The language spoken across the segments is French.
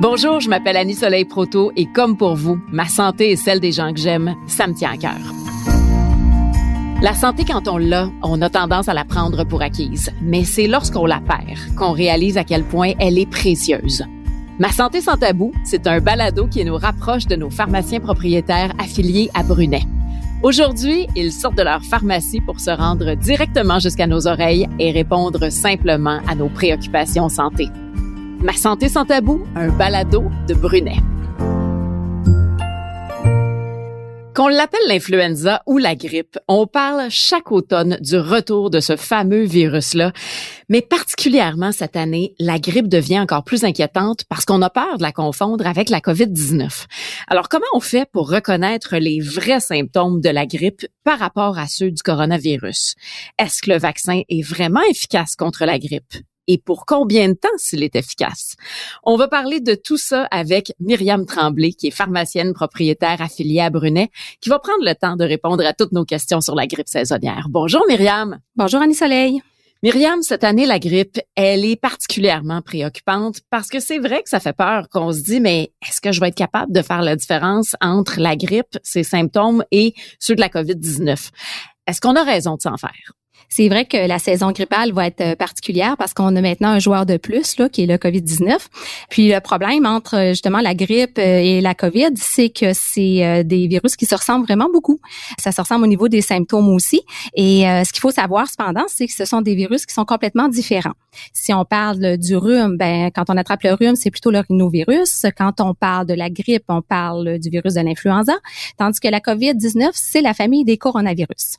Bonjour, je m'appelle Annie Soleil Proto et comme pour vous, ma santé et celle des gens que j'aime, ça me tient à cœur. La santé, quand on l'a, on a tendance à la prendre pour acquise. Mais c'est lorsqu'on la perd qu'on réalise à quel point elle est précieuse. Ma santé sans tabou, c'est un balado qui nous rapproche de nos pharmaciens propriétaires affiliés à Brunet. Aujourd'hui, ils sortent de leur pharmacie pour se rendre directement jusqu'à nos oreilles et répondre simplement à nos préoccupations santé. Ma santé sans tabou, un balado de Brunet. Qu'on l'appelle l'influenza ou la grippe, on parle chaque automne du retour de ce fameux virus-là. Mais particulièrement cette année, la grippe devient encore plus inquiétante parce qu'on a peur de la confondre avec la COVID-19. Alors comment on fait pour reconnaître les vrais symptômes de la grippe par rapport à ceux du coronavirus? Est-ce que le vaccin est vraiment efficace contre la grippe? Et pour combien de temps s'il est efficace. On va parler de tout ça avec Myriam Tremblay, qui est pharmacienne propriétaire affiliée à Brunet, qui va prendre le temps de répondre à toutes nos questions sur la grippe saisonnière. Bonjour Myriam. Bonjour Annie Soleil. Myriam, cette année, la grippe, elle est particulièrement préoccupante parce que c'est vrai que ça fait peur qu'on se dit, mais est-ce que je vais être capable de faire la différence entre la grippe, ses symptômes et ceux de la COVID-19? Est-ce qu'on a raison de s'en faire? C'est vrai que la saison grippale va être euh, particulière parce qu'on a maintenant un joueur de plus là, qui est le COVID-19. Puis le problème entre euh, justement la grippe euh, et la COVID, c'est que c'est des virus qui se ressemblent vraiment beaucoup. Ça se ressemble au niveau des symptômes aussi. Et ce qu'il faut savoir cependant, c'est que ce sont des virus qui sont complètement différents. Si on parle du rhume, ben quand on attrape le rhume, c'est plutôt le rhinovirus. Quand on parle de la grippe, on parle du virus de l'influenza. Tandis que la COVID-19, c'est la famille des coronavirus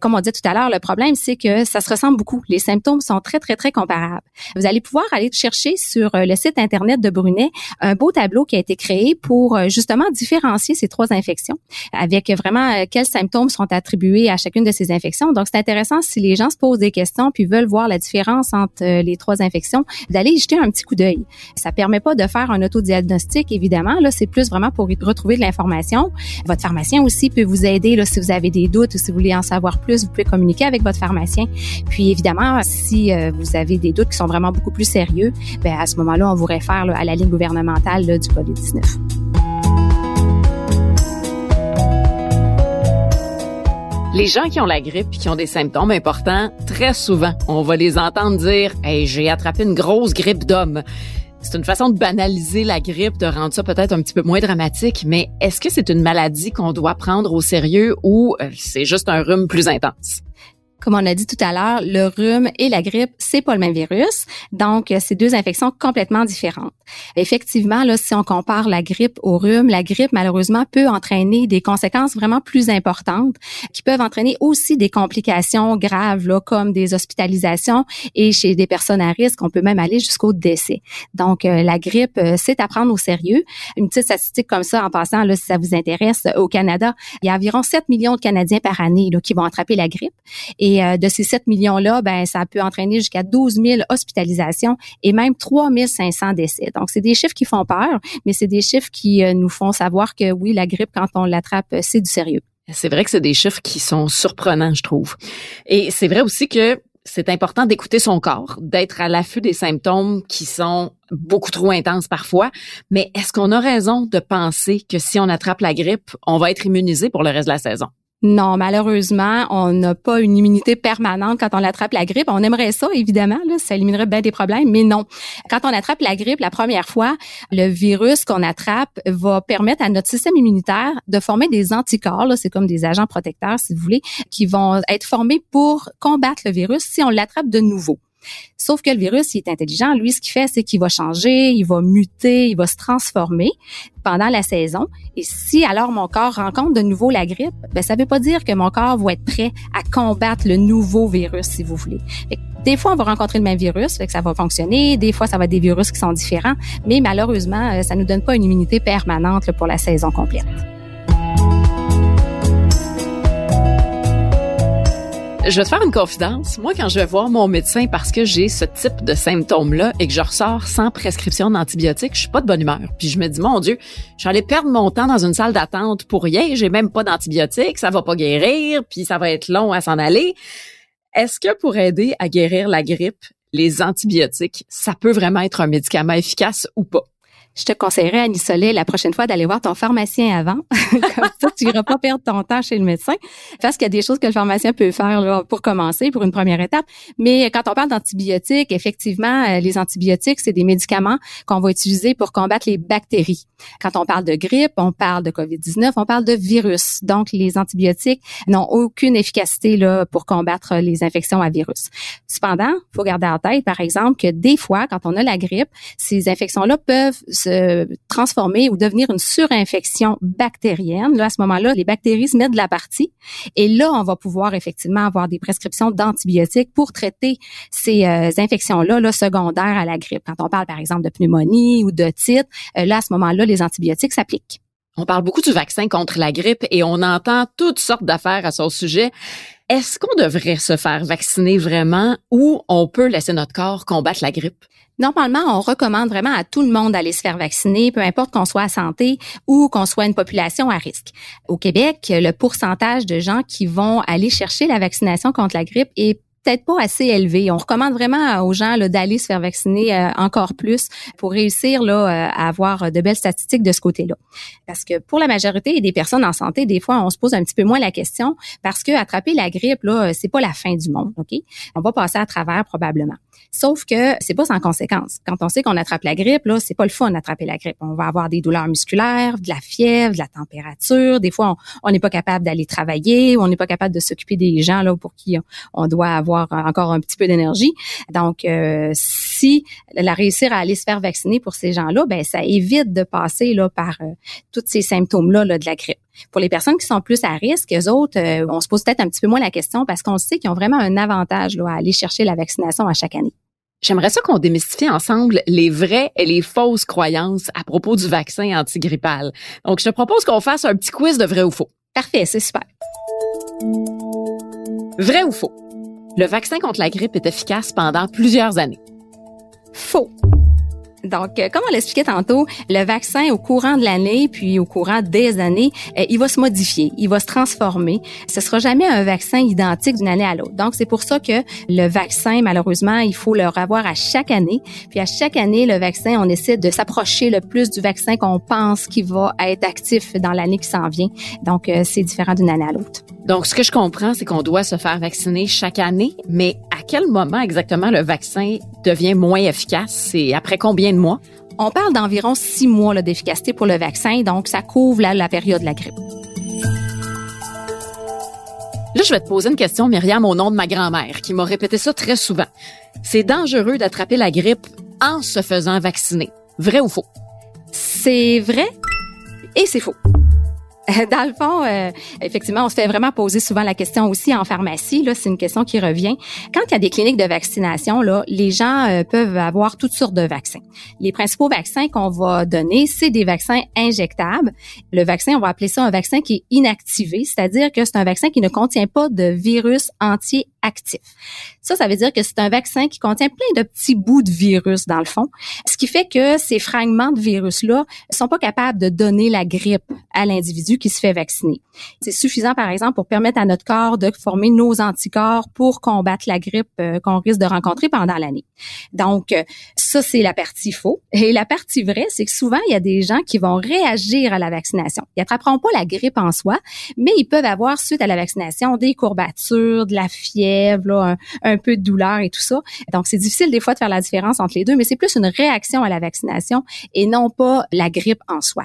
comme on dit tout à l'heure, le problème, c'est que ça se ressemble beaucoup. Les symptômes sont très, très, très comparables. Vous allez pouvoir aller chercher sur euh, le site Internet de Brunet un beau tableau qui a été créé pour euh, justement différencier ces trois infections avec vraiment euh, quels symptômes sont attribués à chacune de ces infections. Donc, c'est intéressant si les gens se posent des questions puis veulent voir la différence entre les trois infections, d'aller y jeter un petit coup d'œil. Ça permet pas de faire un autodiagnostic, évidemment. Là, c'est plus vraiment pour retrouver de l'information. Votre pharmacien aussi peut vous aider là, si vous avez des doutes ou si vous voulez en savoir plus vous pouvez communiquer avec votre pharmacien. Puis évidemment, si euh, vous avez des doutes qui sont vraiment beaucoup plus sérieux, ben à ce moment-là, on vous réfère à la ligne gouvernementale du COVID-19. Les gens qui ont la grippe et qui ont des symptômes importants, très souvent, on va les entendre dire Hey, j'ai attrapé une grosse grippe d'homme. C'est une façon de banaliser la grippe, de rendre ça peut-être un petit peu moins dramatique, mais est-ce que c'est une maladie qu'on doit prendre au sérieux ou euh, c'est juste un rhume plus intense? Comme on a dit tout à l'heure, le rhume et la grippe, c'est pas le même virus. Donc, c'est deux infections complètement différentes. Effectivement, là, si on compare la grippe au rhume, la grippe, malheureusement, peut entraîner des conséquences vraiment plus importantes qui peuvent entraîner aussi des complications graves, là, comme des hospitalisations et chez des personnes à risque, on peut même aller jusqu'au décès. Donc, euh, la grippe, euh, c'est à prendre au sérieux. Une petite statistique comme ça, en passant, là, si ça vous intéresse, au Canada, il y a environ 7 millions de Canadiens par année là, qui vont attraper la grippe. Et euh, de ces 7 millions-là, ben, ça peut entraîner jusqu'à 12 000 hospitalisations et même 3 500 décès. Donc, c'est des chiffres qui font peur, mais c'est des chiffres qui euh, nous font savoir que oui, la grippe, quand on l'attrape, euh, c'est du sérieux. C'est vrai que c'est des chiffres qui sont surprenants, je trouve. Et c'est vrai aussi que c'est important d'écouter son corps, d'être à l'affût des symptômes qui sont beaucoup trop intenses parfois. Mais est-ce qu'on a raison de penser que si on attrape la grippe, on va être immunisé pour le reste de la saison? Non, malheureusement, on n'a pas une immunité permanente quand on attrape la grippe. On aimerait ça, évidemment, ça éliminerait bien des problèmes, mais non. Quand on attrape la grippe la première fois, le virus qu'on attrape va permettre à notre système immunitaire de former des anticorps, c'est comme des agents protecteurs, si vous voulez, qui vont être formés pour combattre le virus si on l'attrape de nouveau. Sauf que le virus, il est intelligent. Lui, ce qu'il fait, c'est qu'il va changer, il va muter, il va se transformer pendant la saison. Et si alors mon corps rencontre de nouveau la grippe, ben ça veut pas dire que mon corps va être prêt à combattre le nouveau virus, si vous voulez. des fois, on va rencontrer le même virus, fait que ça va fonctionner. Des fois, ça va être des virus qui sont différents. Mais malheureusement, euh, ça nous donne pas une immunité permanente pour la saison complète. Je vais te faire une confidence. Moi, quand je vais voir mon médecin parce que j'ai ce type de symptômes-là et que je ressors sans prescription d'antibiotiques, je suis pas de bonne humeur. Puis je me dis, mon Dieu, je vais aller perdre mon temps dans une salle d'attente pour rien. J'ai même pas d'antibiotiques, ça va pas guérir, puis ça va être long à s'en aller. Est-ce que pour aider à guérir la grippe, les antibiotiques, ça peut vraiment être un médicament efficace ou pas? Je te conseillerais, Annie Soleil, la prochaine fois d'aller voir ton pharmacien avant. Comme ça, tu n'iras pas perdre ton temps chez le médecin. Parce qu'il y a des choses que le pharmacien peut faire là, pour commencer, pour une première étape. Mais quand on parle d'antibiotiques, effectivement, euh, les antibiotiques, c'est des médicaments qu'on va utiliser pour combattre les bactéries. Quand on parle de grippe, on parle de COVID-19, on parle de virus. Donc, les antibiotiques n'ont aucune efficacité là, pour combattre les infections à virus. Cependant, il faut garder en tête, par exemple, que des fois, quand on a la grippe, ces infections-là peuvent se transformer ou devenir une surinfection bactérienne. Là, à ce moment-là, les bactéries se mettent de la partie et là, on va pouvoir effectivement avoir des prescriptions d'antibiotiques pour traiter ces euh, infections-là là, secondaires à la grippe. Quand on parle, par exemple, de pneumonie ou de titre, euh, là, à ce moment-là, les antibiotiques s'appliquent. On parle beaucoup du vaccin contre la grippe et on entend toutes sortes d'affaires à son sujet. Est-ce qu'on devrait se faire vacciner vraiment ou on peut laisser notre corps combattre la grippe? Normalement, on recommande vraiment à tout le monde d'aller se faire vacciner, peu importe qu'on soit à santé ou qu'on soit une population à risque. Au Québec, le pourcentage de gens qui vont aller chercher la vaccination contre la grippe est peut-être pas assez élevé. On recommande vraiment aux gens d'aller se faire vacciner euh, encore plus pour réussir là, euh, à avoir de belles statistiques de ce côté-là. Parce que pour la majorité des personnes en santé, des fois, on se pose un petit peu moins la question parce que attraper la grippe, là, c'est pas la fin du monde. Ok, On va passer à travers probablement. Sauf que c'est pas sans conséquence. Quand on sait qu'on attrape la grippe, là, c'est pas le fun d'attraper la grippe. On va avoir des douleurs musculaires, de la fièvre, de la température. Des fois, on n'est pas capable d'aller travailler, on n'est pas capable de s'occuper des gens là pour qui on doit avoir encore un petit peu d'énergie. Donc, euh, si la réussir à aller se faire vacciner pour ces gens-là, ben ça évite de passer là par euh, tous ces symptômes-là là, de la grippe. Pour les personnes qui sont plus à risque, eux autres, euh, on se pose peut-être un petit peu moins la question parce qu'on sait qu'ils ont vraiment un avantage là, à aller chercher la vaccination à chaque année. J'aimerais ça qu'on démystifie ensemble les vraies et les fausses croyances à propos du vaccin antigrippal. Donc, je te propose qu'on fasse un petit quiz de vrai ou faux. Parfait, c'est super. Vrai ou faux? Le vaccin contre la grippe est efficace pendant plusieurs années. Faux. Donc, euh, comme on l'expliquait tantôt, le vaccin au courant de l'année, puis au courant des années, euh, il va se modifier, il va se transformer. Ce sera jamais un vaccin identique d'une année à l'autre. Donc, c'est pour ça que le vaccin, malheureusement, il faut le revoir à chaque année. Puis à chaque année, le vaccin, on essaie de s'approcher le plus du vaccin qu'on pense qui va être actif dans l'année qui s'en vient. Donc, euh, c'est différent d'une année à l'autre. Donc, ce que je comprends, c'est qu'on doit se faire vacciner chaque année, mais à quel moment exactement le vaccin devient moins efficace et après combien de mois? On parle d'environ six mois d'efficacité pour le vaccin, donc ça couvre la, la période de la grippe. Là, je vais te poser une question, Myriam, au nom de ma grand-mère, qui m'a répété ça très souvent. C'est dangereux d'attraper la grippe en se faisant vacciner. Vrai ou faux? C'est vrai et c'est faux. Dans le fond, euh, effectivement, on se fait vraiment poser souvent la question aussi en pharmacie. Là, c'est une question qui revient. Quand il y a des cliniques de vaccination, là, les gens euh, peuvent avoir toutes sortes de vaccins. Les principaux vaccins qu'on va donner, c'est des vaccins injectables. Le vaccin, on va appeler ça un vaccin qui est inactivé, c'est-à-dire que c'est un vaccin qui ne contient pas de virus entier actif. Ça, ça veut dire que c'est un vaccin qui contient plein de petits bouts de virus dans le fond, ce qui fait que ces fragments de virus-là sont pas capables de donner la grippe à l'individu qui se fait vacciner. C'est suffisant, par exemple, pour permettre à notre corps de former nos anticorps pour combattre la grippe euh, qu'on risque de rencontrer pendant l'année. Donc, euh, ça, c'est la partie faux. Et la partie vraie, c'est que souvent, il y a des gens qui vont réagir à la vaccination. Ils attraperont pas la grippe en soi, mais ils peuvent avoir, suite à la vaccination, des courbatures, de la fièvre, un, peu de douleur et tout ça. Donc, c'est difficile des fois de faire la différence entre les deux, mais c'est plus une réaction à la vaccination et non pas la grippe en soi.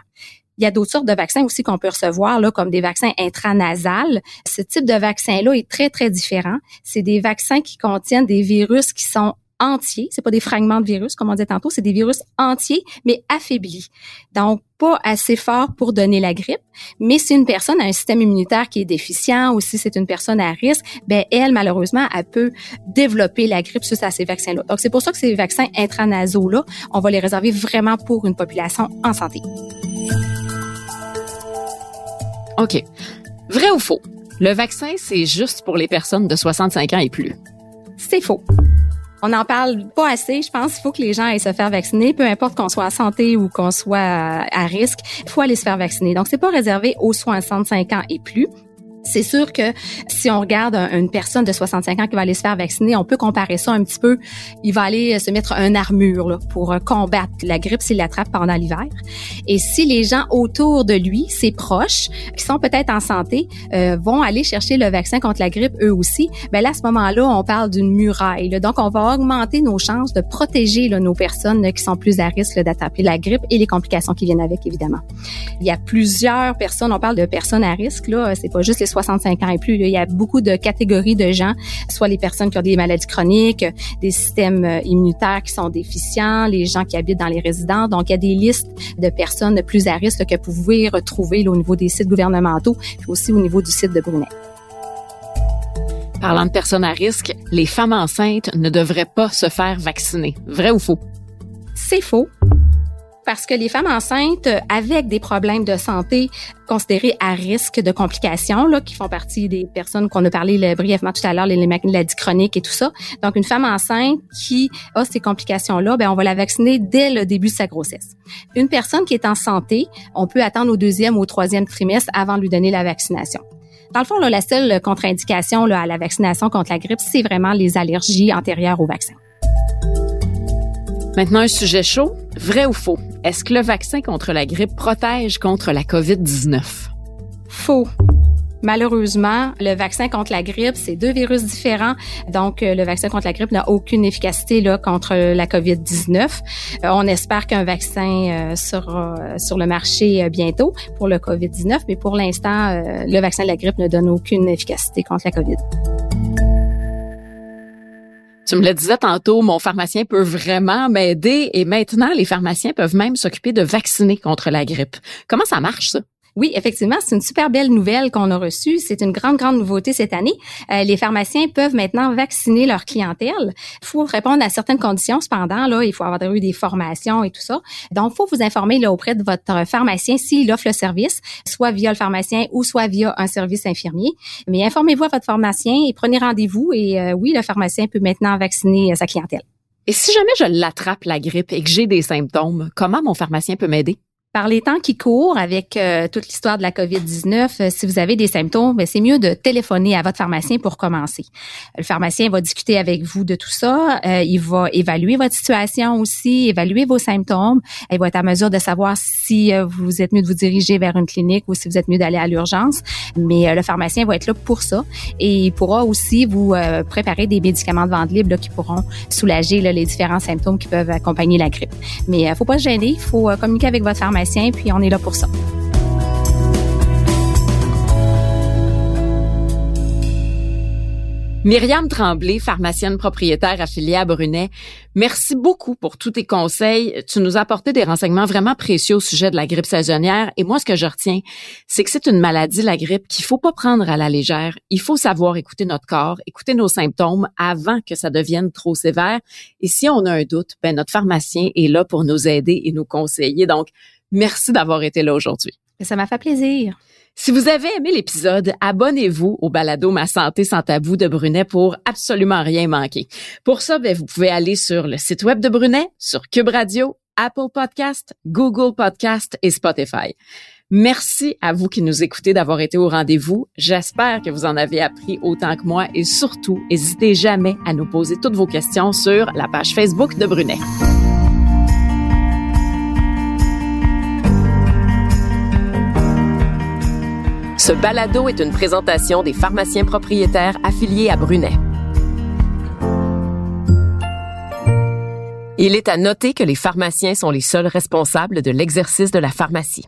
Il y a d'autres sortes de vaccins aussi qu'on peut recevoir, là, comme des vaccins intranasales. Ce type de vaccin-là est très, très différent. C'est des vaccins qui contiennent des virus qui sont entiers. C'est pas des fragments de virus, comme on disait tantôt, c'est des virus entiers, mais affaiblis. Donc, pas assez fort pour donner la grippe. Mais si une personne a un système immunitaire qui est déficient ou si c'est une personne à risque, ben elle, malheureusement, elle peut développer la grippe suite à ces vaccins-là. Donc, c'est pour ça que ces vaccins intranasaux-là, on va les réserver vraiment pour une population en santé. OK. Vrai ou faux? Le vaccin, c'est juste pour les personnes de 65 ans et plus. C'est faux. On n'en parle pas assez. Je pense qu'il faut que les gens aillent se faire vacciner, peu importe qu'on soit en santé ou qu'on soit à risque. Il faut aller se faire vacciner. Donc, c'est pas réservé aux 65 ans et plus. C'est sûr que si on regarde une personne de 65 ans qui va aller se faire vacciner, on peut comparer ça un petit peu. Il va aller se mettre un armure là, pour euh, combattre la grippe s'il l'attrape pendant l'hiver. Et si les gens autour de lui, ses proches, qui sont peut-être en santé, euh, vont aller chercher le vaccin contre la grippe eux aussi, ben là à ce moment-là, on parle d'une muraille. Là. Donc on va augmenter nos chances de protéger là, nos personnes qui sont plus à risque d'attraper la grippe et les complications qui viennent avec évidemment. Il y a plusieurs personnes, on parle de personnes à risque là, c'est pas juste les 65 ans et plus. Il y a beaucoup de catégories de gens, soit les personnes qui ont des maladies chroniques, des systèmes euh, immunitaires qui sont déficients, les gens qui habitent dans les résidences. Donc, il y a des listes de personnes plus à risque que vous pouvez retrouver au niveau des sites gouvernementaux, puis aussi au niveau du site de Brunet. Parlant de personnes à risque, les femmes enceintes ne devraient pas se faire vacciner. Vrai ou faux? C'est faux parce que les femmes enceintes avec des problèmes de santé considérés à risque de complications, là, qui font partie des personnes qu'on a parlé brièvement tout à l'heure, les maladies chroniques et tout ça. Donc, une femme enceinte qui a ces complications-là, ben on va la vacciner dès le début de sa grossesse. Une personne qui est en santé, on peut attendre au deuxième ou au troisième trimestre avant de lui donner la vaccination. Dans le fond, là, la seule contre-indication à la vaccination contre la grippe, c'est vraiment les allergies antérieures au vaccin. Maintenant, un sujet chaud. Vrai ou faux? Est-ce que le vaccin contre la grippe protège contre la COVID-19? Faux. Malheureusement, le vaccin contre la grippe, c'est deux virus différents. Donc, euh, le vaccin contre la grippe n'a aucune efficacité contre la COVID-19. Euh, on espère qu'un vaccin euh, sera sur le marché bientôt pour le COVID-19, mais pour l'instant, le vaccin de la grippe ne donne aucune efficacité contre la COVID. Tu me le disais tantôt, mon pharmacien peut vraiment m'aider et maintenant, les pharmaciens peuvent même s'occuper de vacciner contre la grippe. Comment ça marche, ça? Oui, effectivement, c'est une super belle nouvelle qu'on a reçue. C'est une grande, grande nouveauté cette année. Euh, les pharmaciens peuvent maintenant vacciner leur clientèle. Il faut répondre à certaines conditions. Cependant, là, il faut avoir eu des formations et tout ça. Donc, il faut vous informer là, auprès de votre pharmacien s'il offre le service, soit via le pharmacien ou soit via un service infirmier. Mais informez-vous à votre pharmacien et prenez rendez-vous. Et euh, oui, le pharmacien peut maintenant vacciner euh, sa clientèle. Et si jamais je l'attrape, la grippe, et que j'ai des symptômes, comment mon pharmacien peut m'aider? Par les temps qui courent avec euh, toute l'histoire de la COVID-19, euh, si vous avez des symptômes, ben, c'est mieux de téléphoner à votre pharmacien pour commencer. Le pharmacien va discuter avec vous de tout ça. Euh, il va évaluer votre situation aussi, évaluer vos symptômes. Il va être à mesure de savoir si vous êtes mieux de vous diriger vers une clinique ou si vous êtes mieux d'aller à l'urgence. Mais le pharmacien va être là pour ça et il pourra aussi vous préparer des médicaments de vente libre qui pourront soulager les différents symptômes qui peuvent accompagner la grippe. Mais faut pas se gêner, il faut communiquer avec votre pharmacien puis on est là pour ça. Myriam Tremblay, pharmacienne propriétaire affiliée à Brunet, merci beaucoup pour tous tes conseils. Tu nous as apporté des renseignements vraiment précieux au sujet de la grippe saisonnière. Et moi, ce que je retiens, c'est que c'est une maladie, la grippe, qu'il faut pas prendre à la légère. Il faut savoir écouter notre corps, écouter nos symptômes avant que ça devienne trop sévère. Et si on a un doute, ben, notre pharmacien est là pour nous aider et nous conseiller. Donc, Merci d'avoir été là aujourd'hui. Ça m'a fait plaisir. Si vous avez aimé l'épisode, abonnez-vous au balado Ma santé sans tabou de Brunet pour absolument rien manquer. Pour ça, ben, vous pouvez aller sur le site web de Brunet, sur Cube Radio, Apple Podcast, Google Podcast et Spotify. Merci à vous qui nous écoutez d'avoir été au rendez-vous. J'espère que vous en avez appris autant que moi et surtout, n'hésitez jamais à nous poser toutes vos questions sur la page Facebook de Brunet. Ce balado est une présentation des pharmaciens propriétaires affiliés à Brunet. Il est à noter que les pharmaciens sont les seuls responsables de l'exercice de la pharmacie.